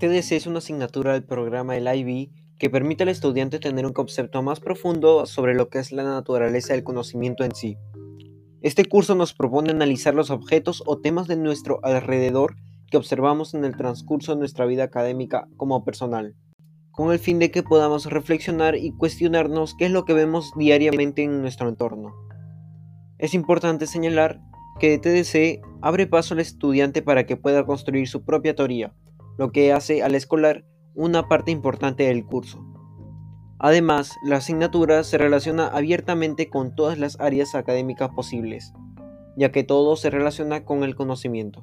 TDC es una asignatura del programa del IB que permite al estudiante tener un concepto más profundo sobre lo que es la naturaleza del conocimiento en sí. Este curso nos propone analizar los objetos o temas de nuestro alrededor que observamos en el transcurso de nuestra vida académica como personal, con el fin de que podamos reflexionar y cuestionarnos qué es lo que vemos diariamente en nuestro entorno. Es importante señalar que TDC abre paso al estudiante para que pueda construir su propia teoría, lo que hace al escolar una parte importante del curso. Además, la asignatura se relaciona abiertamente con todas las áreas académicas posibles, ya que todo se relaciona con el conocimiento.